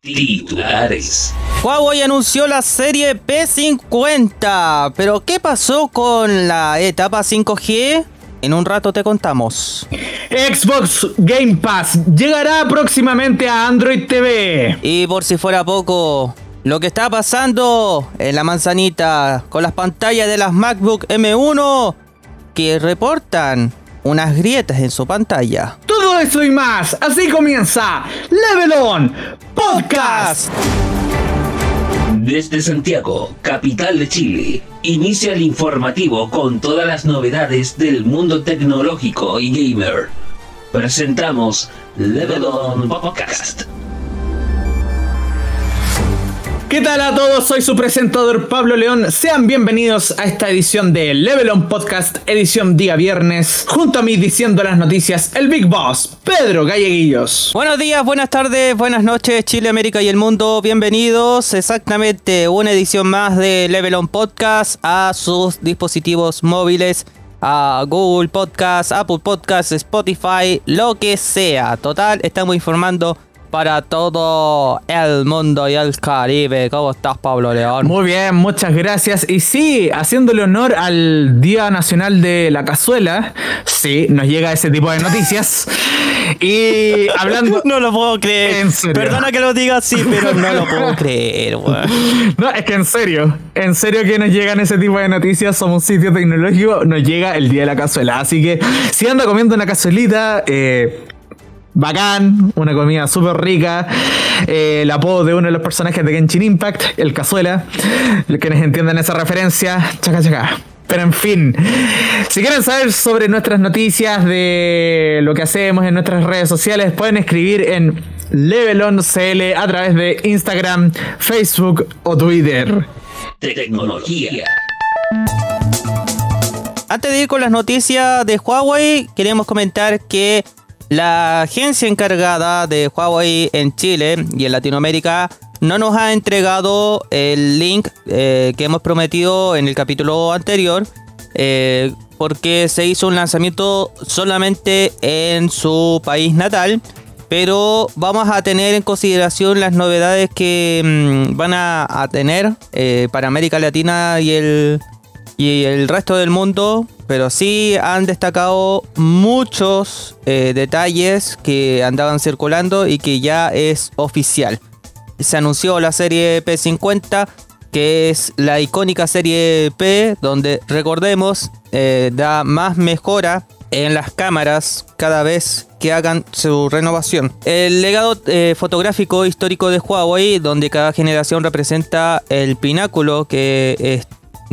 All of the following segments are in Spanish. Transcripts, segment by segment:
Titulares. Huawei anunció la serie P50, pero ¿qué pasó con la etapa 5G? En un rato te contamos. Xbox Game Pass llegará próximamente a Android TV. Y por si fuera poco, lo que está pasando en la manzanita con las pantallas de las MacBook M1 que reportan unas grietas en su pantalla. Todo eso y más, así comienza Level On Desde Santiago, capital de Chile, inicia el informativo con todas las novedades del mundo tecnológico y gamer. Presentamos Level On Podcast. ¿Qué tal a todos? Soy su presentador Pablo León. Sean bienvenidos a esta edición de Level On Podcast, edición día viernes. Junto a mí diciendo las noticias, el Big Boss, Pedro Galleguillos. Buenos días, buenas tardes, buenas noches, Chile, América y el mundo. Bienvenidos exactamente una edición más de Level On Podcast a sus dispositivos móviles a Google Podcast, Apple Podcast, Spotify, lo que sea. Total, estamos informando para todo el mundo y el Caribe. ¿Cómo estás, Pablo León? Muy bien, muchas gracias. Y sí, haciéndole honor al Día Nacional de la Cazuela, sí, nos llega ese tipo de noticias. Y hablando. No lo puedo creer. En serio. Perdona que lo diga así, pero no lo puedo creer, weón. No, es que en serio, en serio que nos llegan ese tipo de noticias, somos un sitio tecnológico, nos llega el día de la cazuela. Así que si anda comiendo una cazuelita, eh, bacán, una comida súper rica, eh, el apodo de uno de los personajes de Genshin Impact, el cazuela, los quienes entiendan esa referencia, chaca chaca. Pero en fin, si quieren saber sobre nuestras noticias de lo que hacemos en nuestras redes sociales, pueden escribir en LevelOnCL a través de Instagram, Facebook o Twitter. Tecnología. Antes de ir con las noticias de Huawei, queremos comentar que la agencia encargada de Huawei en Chile y en Latinoamérica no nos ha entregado el link eh, que hemos prometido en el capítulo anterior. eh, porque se hizo un lanzamiento solamente en su país natal. Pero vamos a tener en consideración las novedades que mm, van a, tener eh, para América Latina y el, y el resto del mundo, pero sí han destacado muchos eh, detalles que andaban circulando y que ya es oficial. Se anunció la serie P50, que es la icónica serie P, donde recordemos eh, da más mejora en las cámaras cada vez que hagan su renovación. El legado eh, fotográfico histórico de Huawei, donde cada generación representa el pináculo que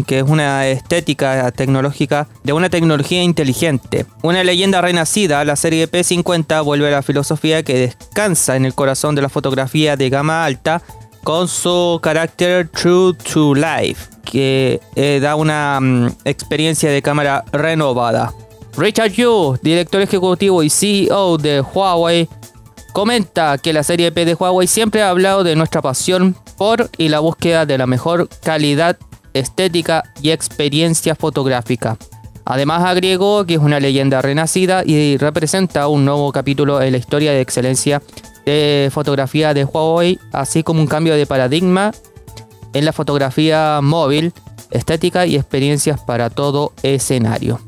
que es una estética tecnológica de una tecnología inteligente. Una leyenda renacida, la serie P50 vuelve a la filosofía que descansa en el corazón de la fotografía de gama alta con su carácter true to life, que eh, da una mm, experiencia de cámara renovada. Richard Yu, director ejecutivo y CEO de Huawei, comenta que la serie P de Huawei siempre ha hablado de nuestra pasión por y la búsqueda de la mejor calidad estética y experiencia fotográfica. Además agregó que es una leyenda renacida y representa un nuevo capítulo en la historia de excelencia de fotografía de Huawei, así como un cambio de paradigma en la fotografía móvil, estética y experiencias para todo escenario.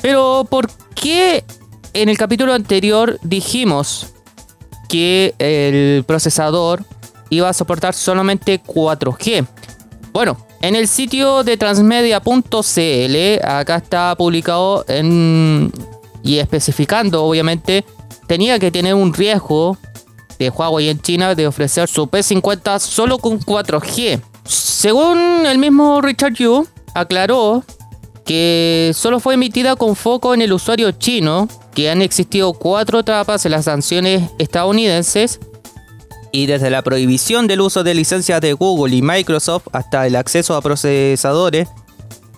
Pero ¿por qué en el capítulo anterior dijimos que el procesador iba a soportar solamente 4G? Bueno, en el sitio de transmedia.cl, acá está publicado en, y especificando, obviamente, tenía que tener un riesgo de Huawei en China de ofrecer su P50 solo con 4G. Según el mismo Richard Yu, aclaró que solo fue emitida con foco en el usuario chino, que han existido cuatro etapas en las sanciones estadounidenses y desde la prohibición del uso de licencias de Google y Microsoft hasta el acceso a procesadores,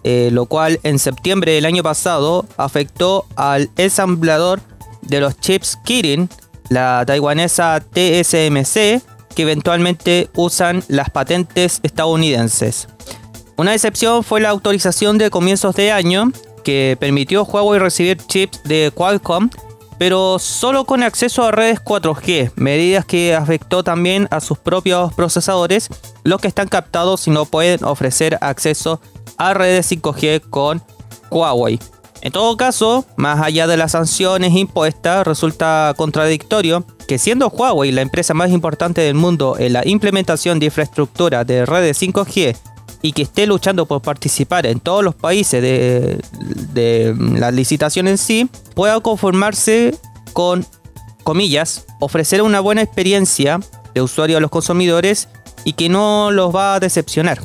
eh, lo cual en septiembre del año pasado afectó al ensamblador de los chips Kirin, la taiwanesa TSMC, que eventualmente usan las patentes estadounidenses. Una excepción fue la autorización de comienzos de año, que permitió a Huawei recibir chips de Qualcomm pero solo con acceso a redes 4G, medidas que afectó también a sus propios procesadores, los que están captados y no pueden ofrecer acceso a redes 5G con Huawei. En todo caso, más allá de las sanciones impuestas, resulta contradictorio que siendo Huawei la empresa más importante del mundo en la implementación de infraestructura de redes 5G y que esté luchando por participar en todos los países de, de la licitación en sí, pueda conformarse con, comillas, ofrecer una buena experiencia de usuario a los consumidores y que no los va a decepcionar.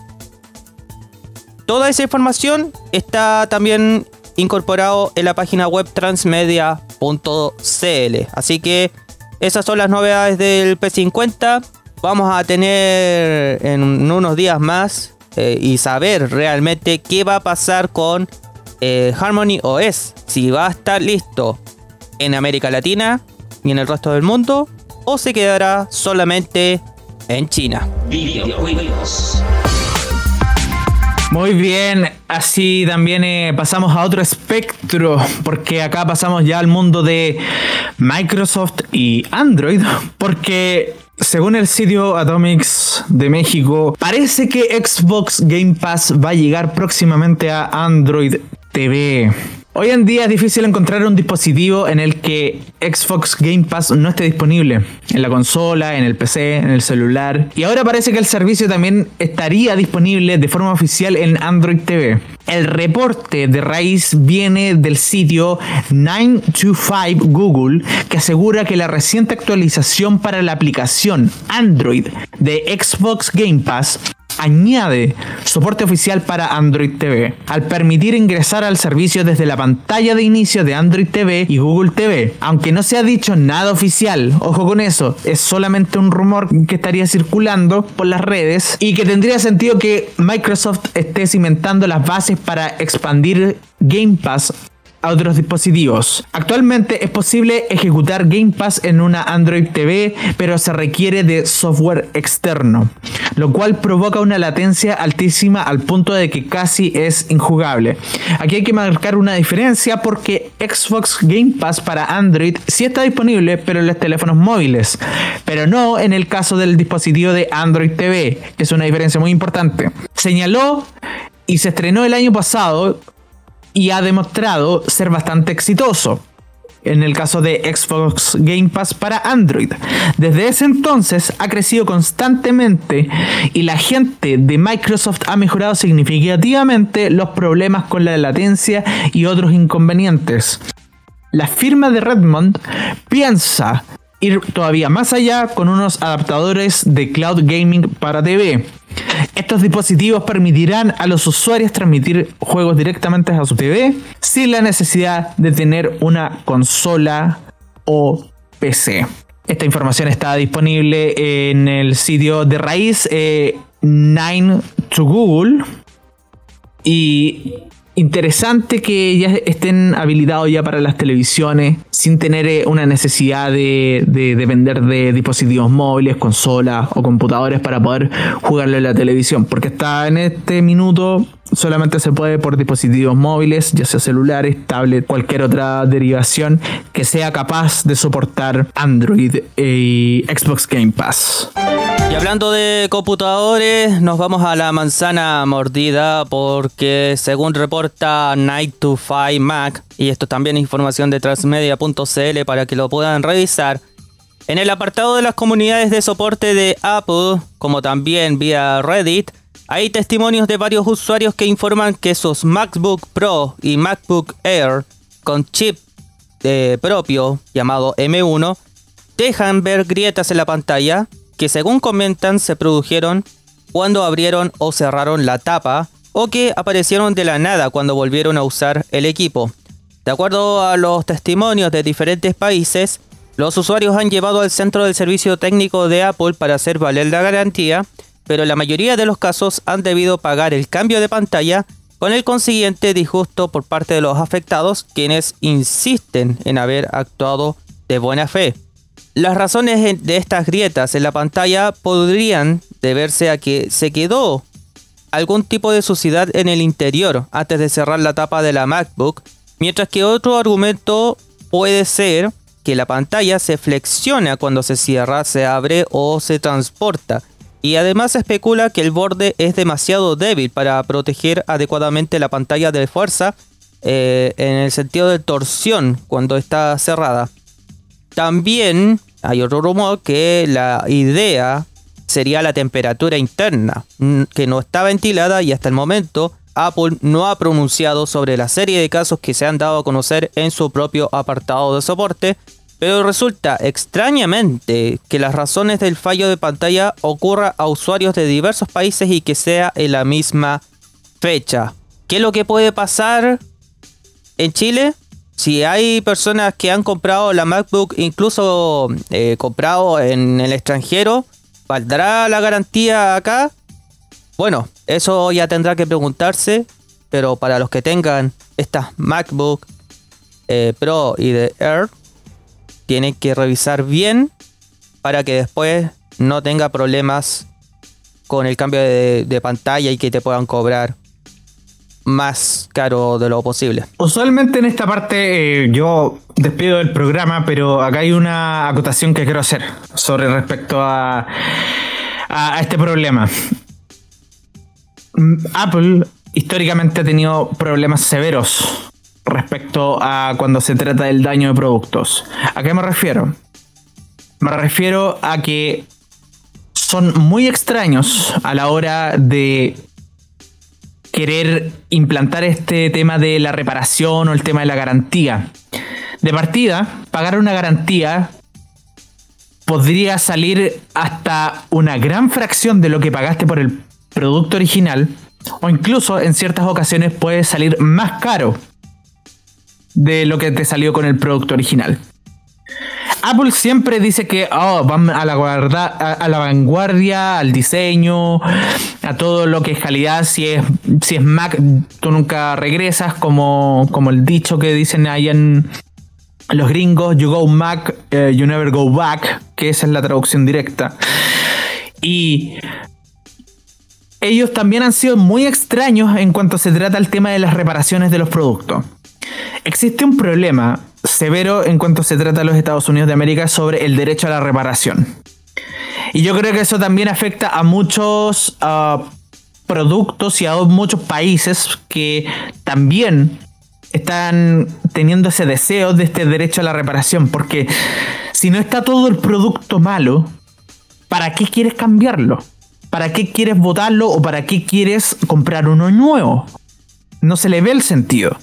Toda esa información está también incorporado en la página web transmedia.cl. Así que esas son las novedades del P50. Vamos a tener en unos días más eh, y saber realmente qué va a pasar con eh, Harmony OS. Si va a estar listo en América Latina y en el resto del mundo o se quedará solamente en China. Muy bien, así también eh, pasamos a otro espectro, porque acá pasamos ya al mundo de Microsoft y Android, porque según el sitio Atomics de México, parece que Xbox Game Pass va a llegar próximamente a Android TV. Hoy en día es difícil encontrar un dispositivo en el que Xbox Game Pass no esté disponible. En la consola, en el PC, en el celular. Y ahora parece que el servicio también estaría disponible de forma oficial en Android TV. El reporte de raíz viene del sitio 925 Google que asegura que la reciente actualización para la aplicación Android de Xbox Game Pass añade soporte oficial para Android TV, al permitir ingresar al servicio desde la pantalla de inicio de Android TV y Google TV. Aunque no se ha dicho nada oficial, ojo con eso, es solamente un rumor que estaría circulando por las redes y que tendría sentido que Microsoft esté cimentando las bases para expandir Game Pass a otros dispositivos. Actualmente es posible ejecutar Game Pass en una Android TV, pero se requiere de software externo, lo cual provoca una latencia altísima al punto de que casi es injugable. Aquí hay que marcar una diferencia porque Xbox Game Pass para Android sí está disponible, pero en los teléfonos móviles, pero no en el caso del dispositivo de Android TV, es una diferencia muy importante. Señaló y se estrenó el año pasado y ha demostrado ser bastante exitoso. En el caso de Xbox Game Pass para Android. Desde ese entonces ha crecido constantemente y la gente de Microsoft ha mejorado significativamente los problemas con la latencia y otros inconvenientes. La firma de Redmond piensa ir todavía más allá con unos adaptadores de cloud gaming para TV. Estos dispositivos permitirán a los usuarios transmitir juegos directamente a su TV sin la necesidad de tener una consola o PC. Esta información está disponible en el sitio de raíz 9 eh, to Google y interesante que ya estén habilitados ya para las televisiones sin tener eh, una necesidad de, depender de dispositivos móviles, consolas o computadores para poder jugarlo en la televisión. Porque está en este minuto solamente se puede por dispositivos móviles, ya sea celulares, tablet, cualquier otra derivación que sea capaz de soportar Android y Xbox Game Pass. Y hablando de computadores, nos vamos a la manzana mordida porque según reporta Night to 5 Mac, y esto también es información de transmedia.cl para que lo puedan revisar, en el apartado de las comunidades de soporte de Apple, como también vía Reddit, hay testimonios de varios usuarios que informan que sus MacBook Pro y MacBook Air con chip eh, propio llamado M1 dejan ver grietas en la pantalla que según comentan se produjeron cuando abrieron o cerraron la tapa o que aparecieron de la nada cuando volvieron a usar el equipo. De acuerdo a los testimonios de diferentes países, los usuarios han llevado al centro del servicio técnico de Apple para hacer valer la garantía pero la mayoría de los casos han debido pagar el cambio de pantalla con el consiguiente disgusto por parte de los afectados quienes insisten en haber actuado de buena fe. Las razones de estas grietas en la pantalla podrían deberse a que se quedó algún tipo de suciedad en el interior antes de cerrar la tapa de la MacBook, mientras que otro argumento puede ser que la pantalla se flexiona cuando se cierra, se abre o se transporta. Y además se especula que el borde es demasiado débil para proteger adecuadamente la pantalla de fuerza eh, en el sentido de torsión cuando está cerrada. También hay otro rumor que la idea sería la temperatura interna, mm, que no está ventilada y hasta el momento Apple no ha pronunciado sobre la serie de casos que se han dado a conocer en su propio apartado de soporte, pero resulta extrañamente que las razones del fallo de pantalla ocurra a usuarios de diversos países y que sea en la misma fecha. ¿Qué es lo que puede pasar en Chile? Si hay personas que han comprado la MacBook, incluso eh, comprado en el extranjero, ¿valdrá la garantía acá? Bueno, eso ya tendrá que preguntarse, pero para los que tengan estas MacBook eh, Pro y de Air, tienen que revisar bien para que después no tenga problemas con el cambio de, pantalla y que te puedan cobrar más caro de lo posible. Usualmente en esta parte eh, yo despido del programa, pero acá hay una acotación que quiero hacer sobre respecto a, a este problema. Mm, Apple históricamente ha tenido problemas severos respecto a cuando se trata del daño de productos. ¿A qué me refiero? Me refiero a que son muy extraños a la hora de querer implantar este tema de la reparación o el tema de la garantía. De partida, pagar una garantía podría salir hasta una gran fracción de lo que pagaste por el producto original o incluso en ciertas ocasiones puede salir más caro de lo que te salió con el producto original. Apple siempre dice que oh, van a la, a, la vanguardia, al diseño, a todo lo que es calidad. Si es, si es Mac, tú nunca regresas, como, como el dicho que dicen ahí en los gringos: You go Mac, eh, you never go back, que esa es la traducción directa. Y ellos también han sido muy extraños en cuanto se trata al tema de las reparaciones de los productos. Existe un problema severo en cuanto se trata a los Estados Unidos de América sobre el derecho a la reparación. Y yo creo que eso también afecta a muchos ah, productos y a muchos países que también están teniendo ese deseo de este derecho a la reparación. Porque si no está todo el producto malo, ¿para qué quieres cambiarlo? ¿Para qué quieres votarlo o para qué quieres comprar uno nuevo? No se le ve el sentido.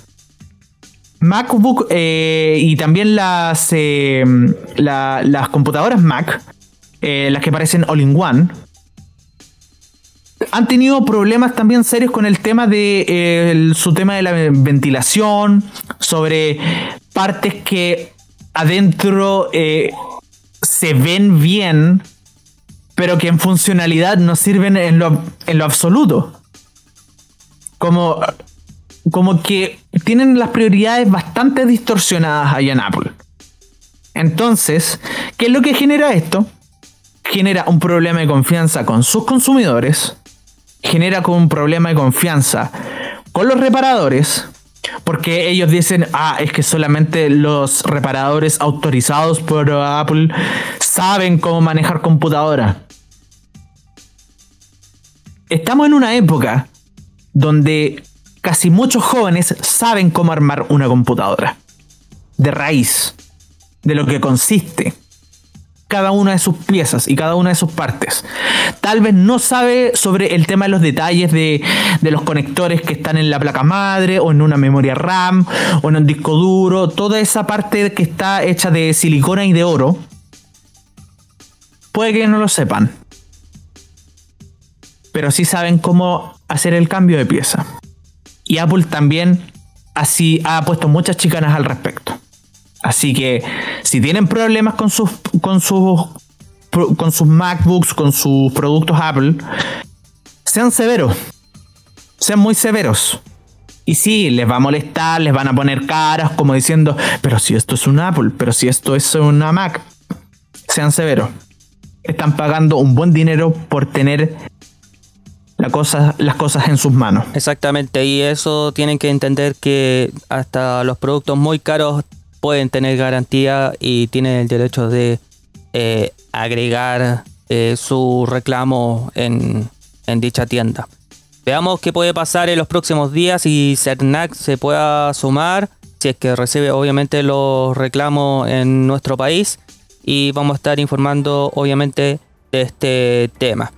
MacBook eh, y también las, eh, las computadoras Mac, eh, las que parecen all-in-one, han tenido problemas también serios con el tema de su tema de la ventilación, sobre partes que adentro se ven bien, pero que en funcionalidad no sirven en lo, en lo absoluto. Como, como que tienen las prioridades bastante distorsionadas ahí en Apple. Entonces, ¿qué es lo que genera esto? Genera un problema de confianza con sus consumidores, genera un problema de confianza con los reparadores, porque ellos dicen, ah, es que solamente los reparadores autorizados por Apple saben cómo manejar computadora estamos en una época donde casi muchos jóvenes saben cómo armar una computadora. De raíz. De lo que consiste cada una de sus piezas y cada una de sus partes. Tal vez no sabe sobre el tema de los detalles de, de, los conectores que están en la placa madre o en una memoria RAM o en un disco duro. Toda esa parte que está hecha de silicona y de oro. Puede que no lo sepan pero sí saben cómo hacer el cambio de pieza. Y Apple también así ha puesto muchas chicanas al respecto. Así que si tienen problemas con sus con sus con sus MacBooks, con sus productos Apple, sean severos. Sean muy severos. Y sí, les va a molestar, les van a poner caras como diciendo, pero si esto es un Apple, pero si esto es una Mac, sean severos. Están pagando un buen dinero por tener la cosa, las cosas en sus manos. Exactamente, y eso tienen que entender que hasta los productos muy caros pueden tener garantía y tienen el derecho de eh, agregar eh, su reclamo en, en dicha tienda. Veamos qué puede pasar en los próximos días y CERNAC se pueda sumar, si es que recibe obviamente los reclamos en nuestro país y vamos a estar informando obviamente de este tema.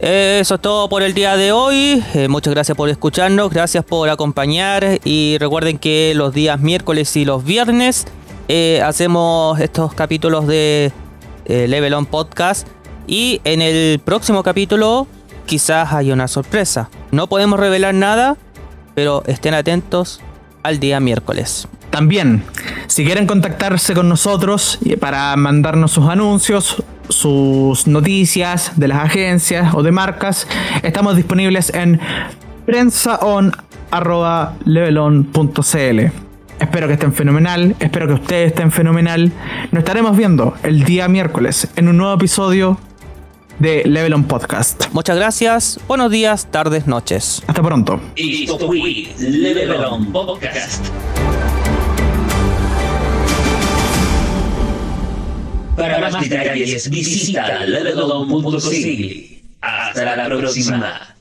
Eso es todo por el día de hoy. Eh, muchas gracias por escucharnos, gracias por acompañar y recuerden que los días miércoles y los viernes eh, hacemos estos capítulos de eh, Level On Podcast y en el próximo capítulo quizás haya una sorpresa. No podemos revelar nada, pero estén atentos al día miércoles. También, si quieren contactarse con nosotros para mandarnos sus anuncios, sus noticias de las agencias o de marcas, estamos disponibles en prensaon.levelon.cl. Espero que estén fenomenal, espero que ustedes estén fenomenal. Nos estaremos viendo el día miércoles en un nuevo episodio de Level On Podcast. Muchas gracias, buenos días, tardes, noches. Hasta pronto. Esto fue Level On Podcast. Para más detalles visita levelon.cl. Hasta la próxima.